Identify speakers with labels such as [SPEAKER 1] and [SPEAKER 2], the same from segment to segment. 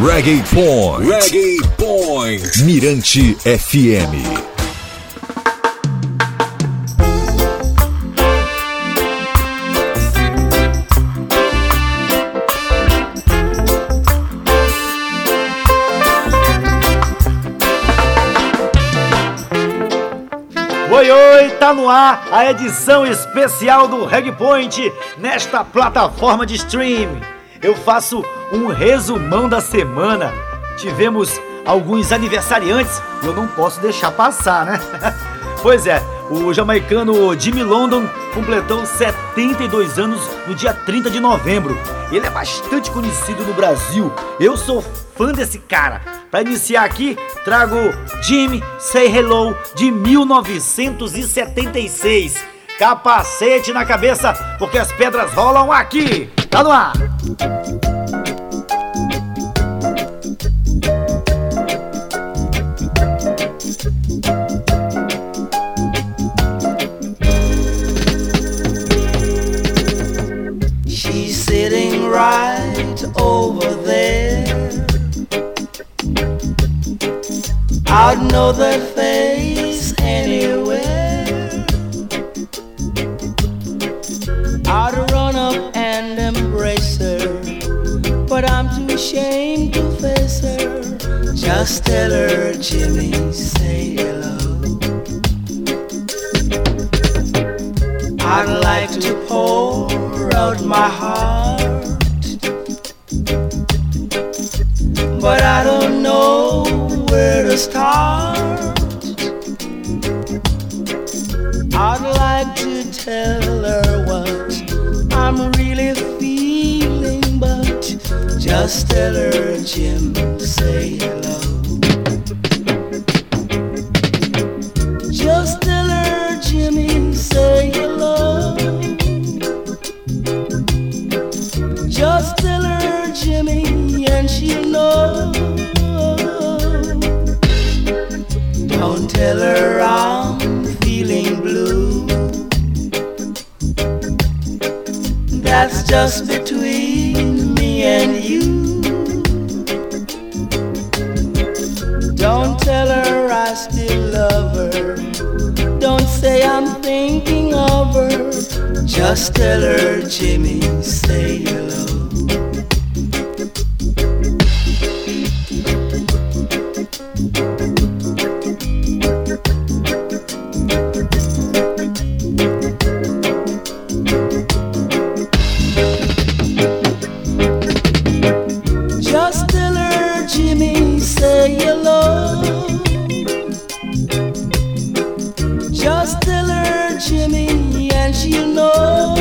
[SPEAKER 1] Reggae Point. Reggae Point. Mirante FM.
[SPEAKER 2] Oi, oi, tá no ar a edição especial do Reg Point nesta plataforma de stream. Eu faço um resumão da semana. Tivemos alguns aniversariantes e eu não posso deixar passar, né? pois é, o jamaicano Jimmy London completou 72 anos no dia 30 de novembro. Ele é bastante conhecido no Brasil. Eu sou fã desse cara. Para iniciar aqui, trago Jimmy Say Hello de 1976. Capacete na cabeça, porque as pedras rolam aqui. Tá no ar.
[SPEAKER 3] Say. Just tell her, Jimmy, and she'll know.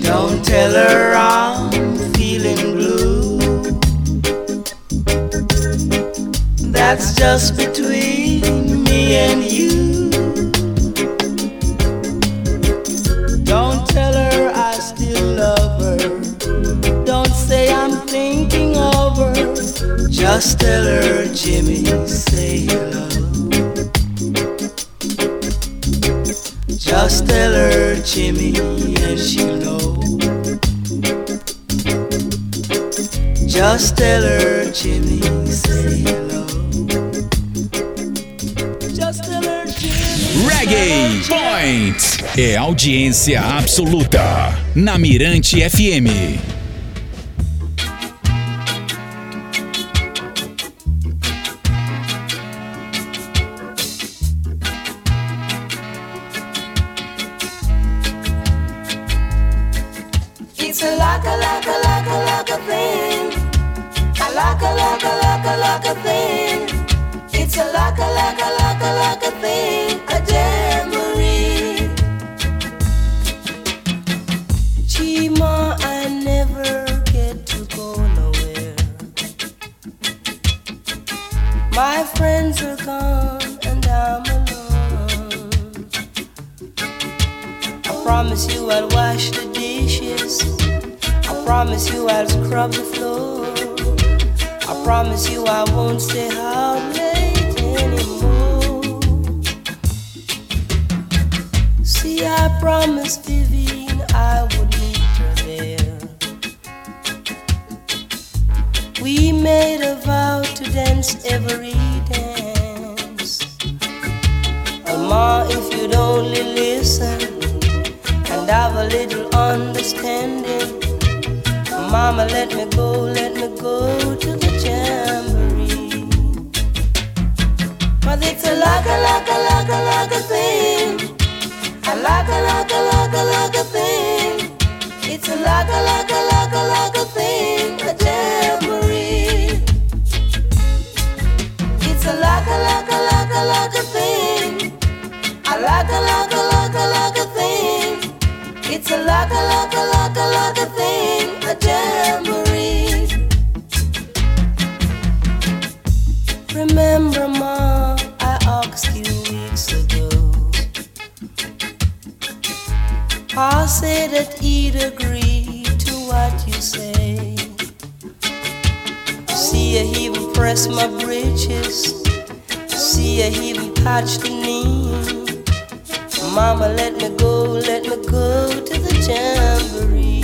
[SPEAKER 3] Don't tell her I'm feeling blue. That's just between me and you. Her, Jimmy, say hello. Just tell her, Jimmy, and she'll know. Just tell her, Jimmy, say hello. Just tell her, Jimmy.
[SPEAKER 1] Reggae Point é audiência absoluta na Mirante FM.
[SPEAKER 4] A. It's a like a like a
[SPEAKER 3] every dance. If you'd only listen and have a little understanding, Mama, let me go, let me go to the jamboree. But it's a thing. A thing. It's a like a like a like a like a thing. Press my bridges. See, I even patch the knee. Mama, let me go, let me go to the jamboree.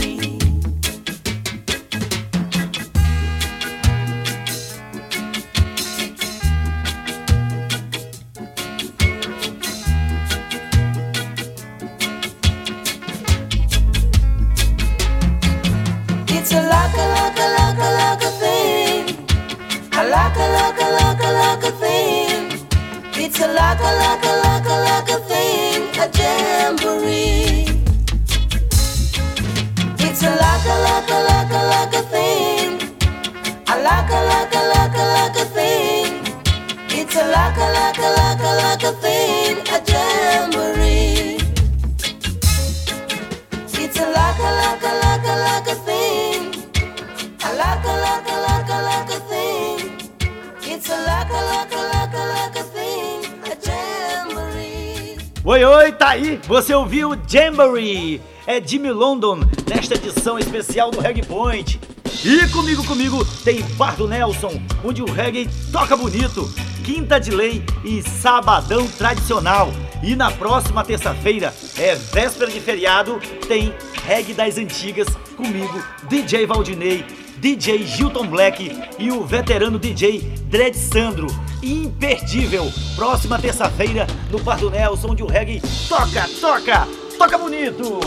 [SPEAKER 2] Oi, oi, tá aí! Você ouviu Jamboree? É Jimmy London, nesta edição especial do Reggae Point. E comigo, comigo, tem Bardo Nelson, onde o reggae toca bonito, quinta de lei e sabadão tradicional. E na próxima terça-feira, é véspera de feriado, tem reggae das antigas comigo, DJ Valdinei, DJ Gilton Black e o veterano DJ Dred Sandro. Imperdível! Próxima terça-feira no Pardo Nelson, onde o reggae toca, toca, toca bonito!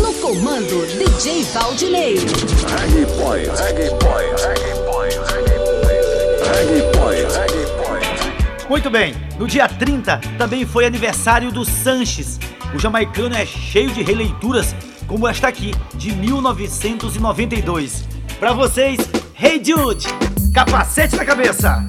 [SPEAKER 5] No comando, DJ Valdinei.
[SPEAKER 1] Reggae Point, Reggae Point, Reggae Point, Reggae Point, Reggae Point.
[SPEAKER 2] Muito bem, no dia 30 também foi aniversário do Sanches. O jamaicano é cheio de releituras, como esta aqui, de 1992. Pra vocês, Hey Jude, capacete na cabeça!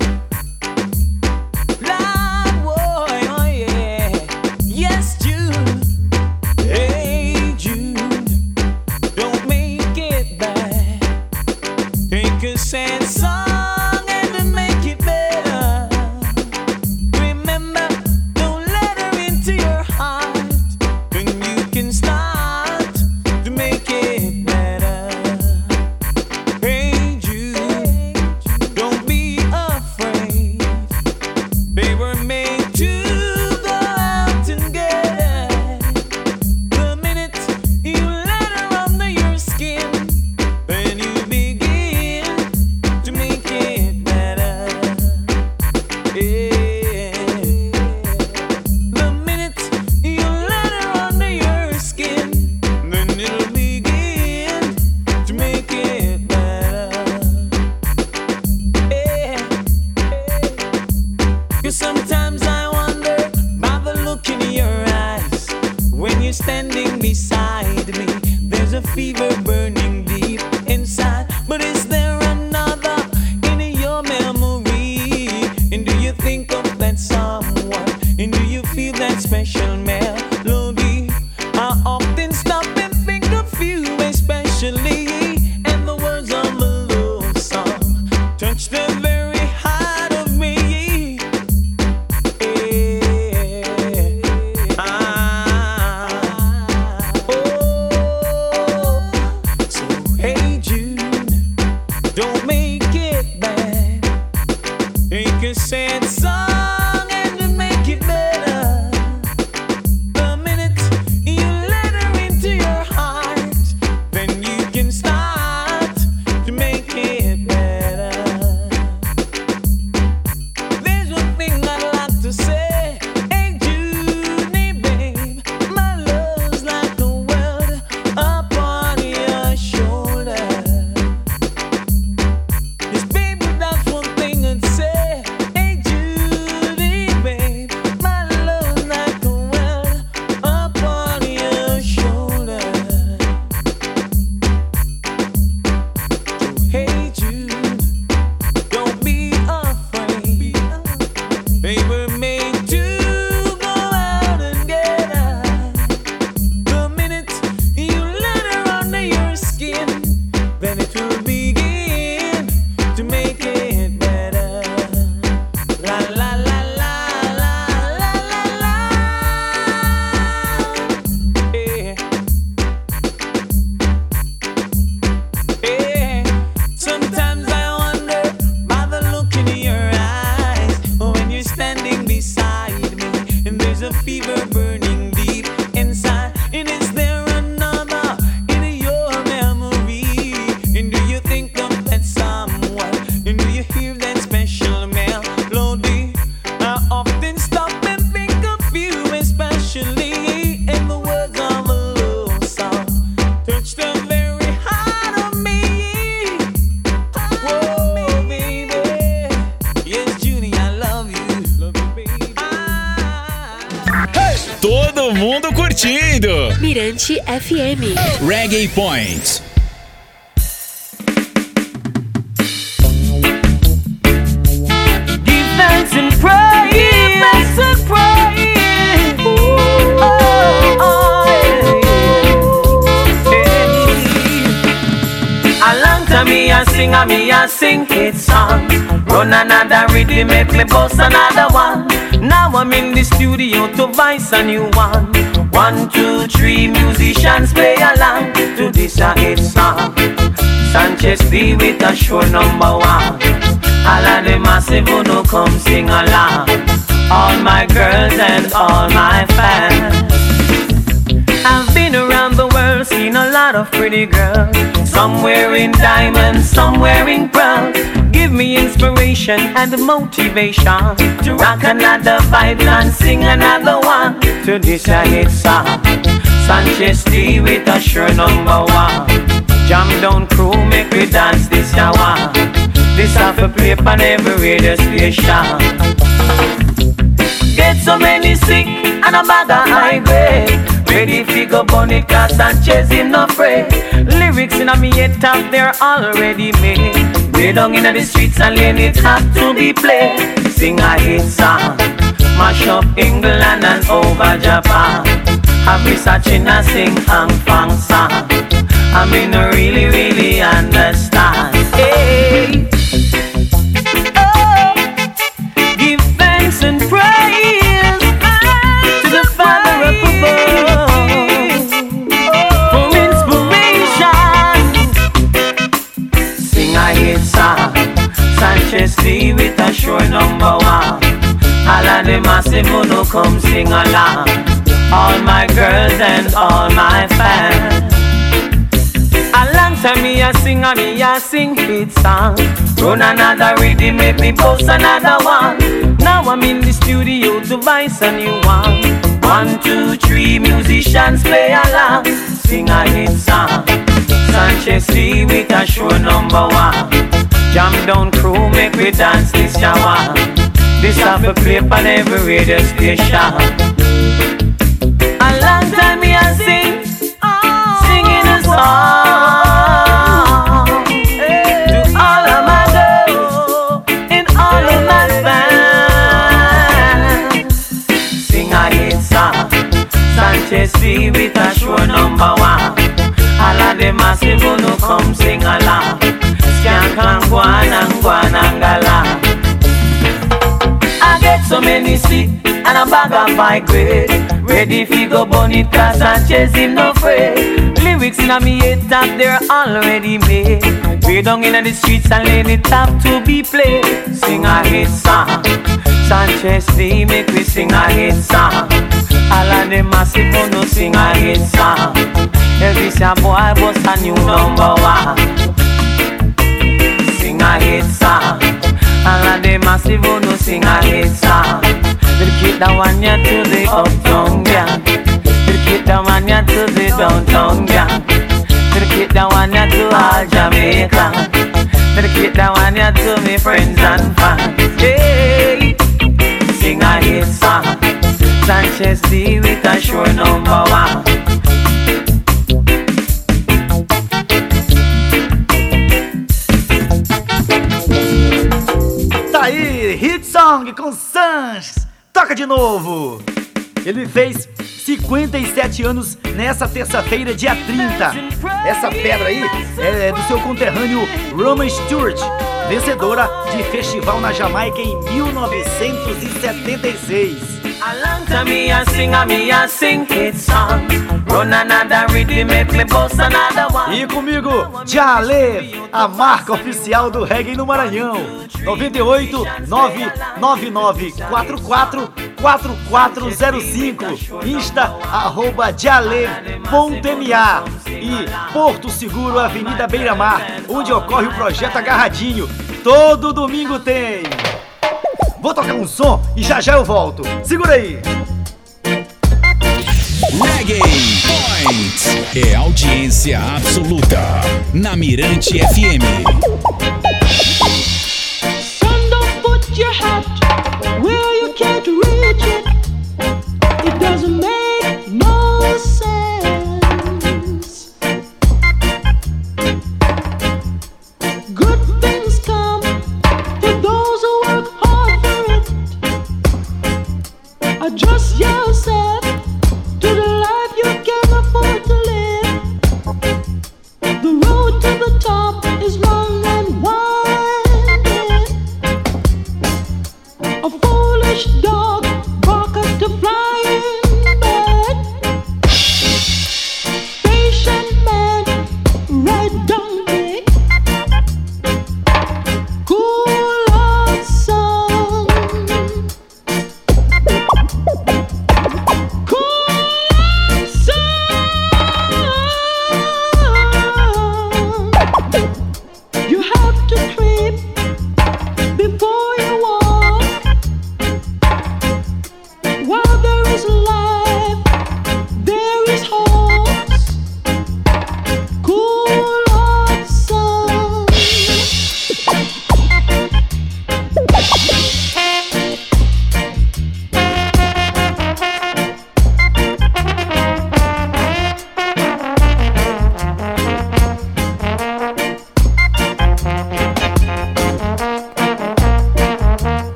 [SPEAKER 6] fever burn. A fever burning
[SPEAKER 5] FM.
[SPEAKER 7] Reggae Point.
[SPEAKER 6] Give thanks and praise. Give thanks and praise. Oh, oh, yeah. A long time me a sing, a me a sing it song. Run another rhythm, make me boss another one. Now I'm in the studio to voice a new one. One, two, three, musicians play along to this a hit song. Sanchez D with a show number one. All of the massive who no come sing along. All my girls and all my fans. I've been around the world, seen a lot of pretty girls. Some wearing diamonds, some wearing pearls. Give me inspiration and motivation to rock another vibe and sing another one to this a hit song. Sanchez D with a sure number one. Jam down crew, make we dance this a one. This have to play on every radio station. Get so many sick and a bag of high grade. Ready fi go bunny cause Sanchez chasing no fray. Lyrics in a me head top, they're already made. Way down in the streets and lane it have to be played. Sing a hit song, mash up England and over Japan. Have me searching a sing Hang Fang song. I mean, I really, really understand. Hey. D with a sure number one. All of the massive who no come sing along. All my girls and all my fans. A long time me a sing and me a sing hit song. Run another rhythm, make me post another one. Now I'm in the studio to voice a new one. One, two, three, musicians play along. Sing a hit song. Sanchez D with a sure number one. Jam down crew, make we dance this shower. This have a play on every radio station. Of my grade. Ready fi go bunny cause Sanchez him no afraid. Lyrics in a me head top, they're already made. Way down in the streets and lane it have to be played. Sing a hit song. Sanchez D make me sing a hit song. All of them massive who no sing a hit song. Elvis a boy bust a new number one. Sing a hit song. All of them massive who no sing a hit song. Dedicate that one ya to the uptown gang. Dedicate that one ya to the downtown gang. Dedicate that one ya to all Jamaica. Dedicate that one ya to me friends and fans. Hey, sing a hit song. Sanchez D with a sure number one.
[SPEAKER 2] Tá Hit Song com Sans. Toca de novo. Ele fez 57 anos nessa terça-feira, dia 30. Essa pedra aí é do seu conterrâneo Roman Stewart, vencedora de festival na Jamaica em 1976.
[SPEAKER 6] To me a sing, a me a sing it song. Run another rhythm, make me bust another one.
[SPEAKER 2] E comigo, Jalev, a marca oficial do reggae no Maranhão. 98 999 44 4405 Insta arroba jalev.ma e Porto Seguro, Avenida Beira Mar, onde ocorre o projeto Agarradinho. Todo domingo tem. Vou tocar um som e já já eu volto. Segura aí.
[SPEAKER 7] Reggae Point é audiência absoluta na Mirante FM.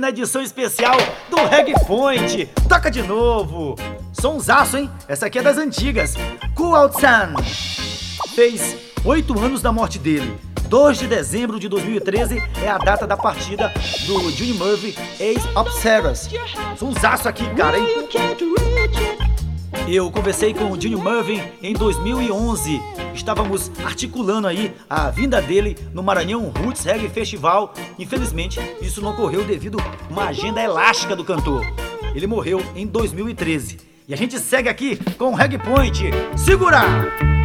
[SPEAKER 2] Na edição especial do Reggae Point. Toca de novo. Sonsaço, hein? Essa aqui é das antigas. Sun. Fez oito anos da morte dele. 2 de dezembro de 2013 é a data da partida do Junior Murphy Ace of Sarahs. Sonsaço aqui, cara, hein? Eu conversei com o Junior Murphy em 2011. Estávamos articulando aí a vinda dele no Maranhão Roots Reggae Festival. Infelizmente, isso não ocorreu devido a uma agenda elástica do cantor. Ele morreu em 2013. E a gente segue aqui com o Reggae Point. Segura!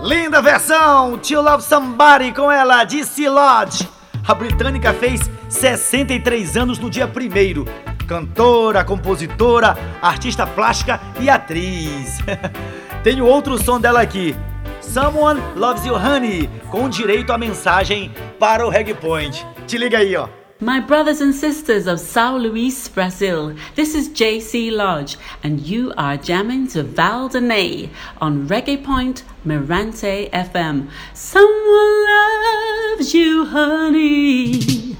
[SPEAKER 2] Linda versão! To Love Somebody com ela, Dissy Lodge. A britânica fez 63 anos no dia 1 Cantora, compositora, artista plástica e atriz. Tenho outro som dela aqui. Someone Loves You Honey, com direito à mensagem para o Reggae Point. Te liga aí, ó.
[SPEAKER 8] My brothers and sisters of Sao Luís, Brazil, this is JC Lodge, and you are jamming to Val Denay on Reggae Point Mirante FM. Someone loves you, honey.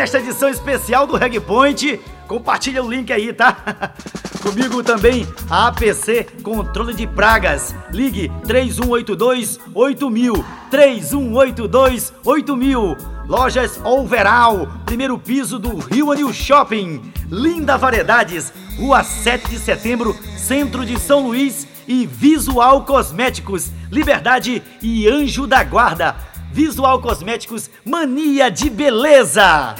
[SPEAKER 2] Nesta edição especial do Reggae Point. Compartilha o link aí, tá? Comigo também a APC Controle de Pragas. Ligue 3182 8000. 3182 8000. Lojas Overall, primeiro piso do Rio Anil Shopping. Linda Variedades, Rua 7 de Setembro, Centro de São Luís e Visual Cosméticos, Liberdade e Anjo da Guarda. Visual Cosméticos, mania de beleza.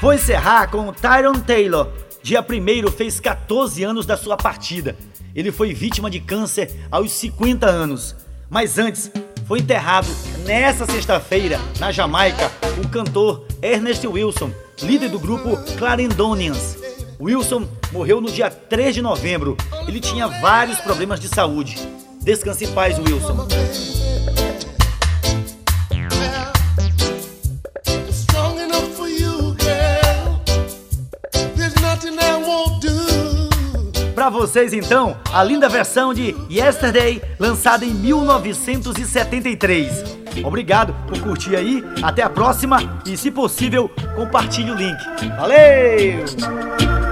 [SPEAKER 2] Vou encerrar com o Tyron Taylor. Dia 1 fez 14 anos da sua partida. Ele foi vítima de câncer aos 50 anos. Mas antes, foi enterrado nessa sexta-feira, na Jamaica, o cantor Ernest Wilson, líder do grupo Clarendonians. Wilson morreu no dia 3 de novembro. Ele tinha vários problemas de saúde. Descanse em paz, Wilson. Para vocês então, a linda versão de Yesterday, lançada em 1973. Obrigado por curtir aí, até a próxima e se possível, compartilhe o link. Valeu!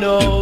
[SPEAKER 3] know.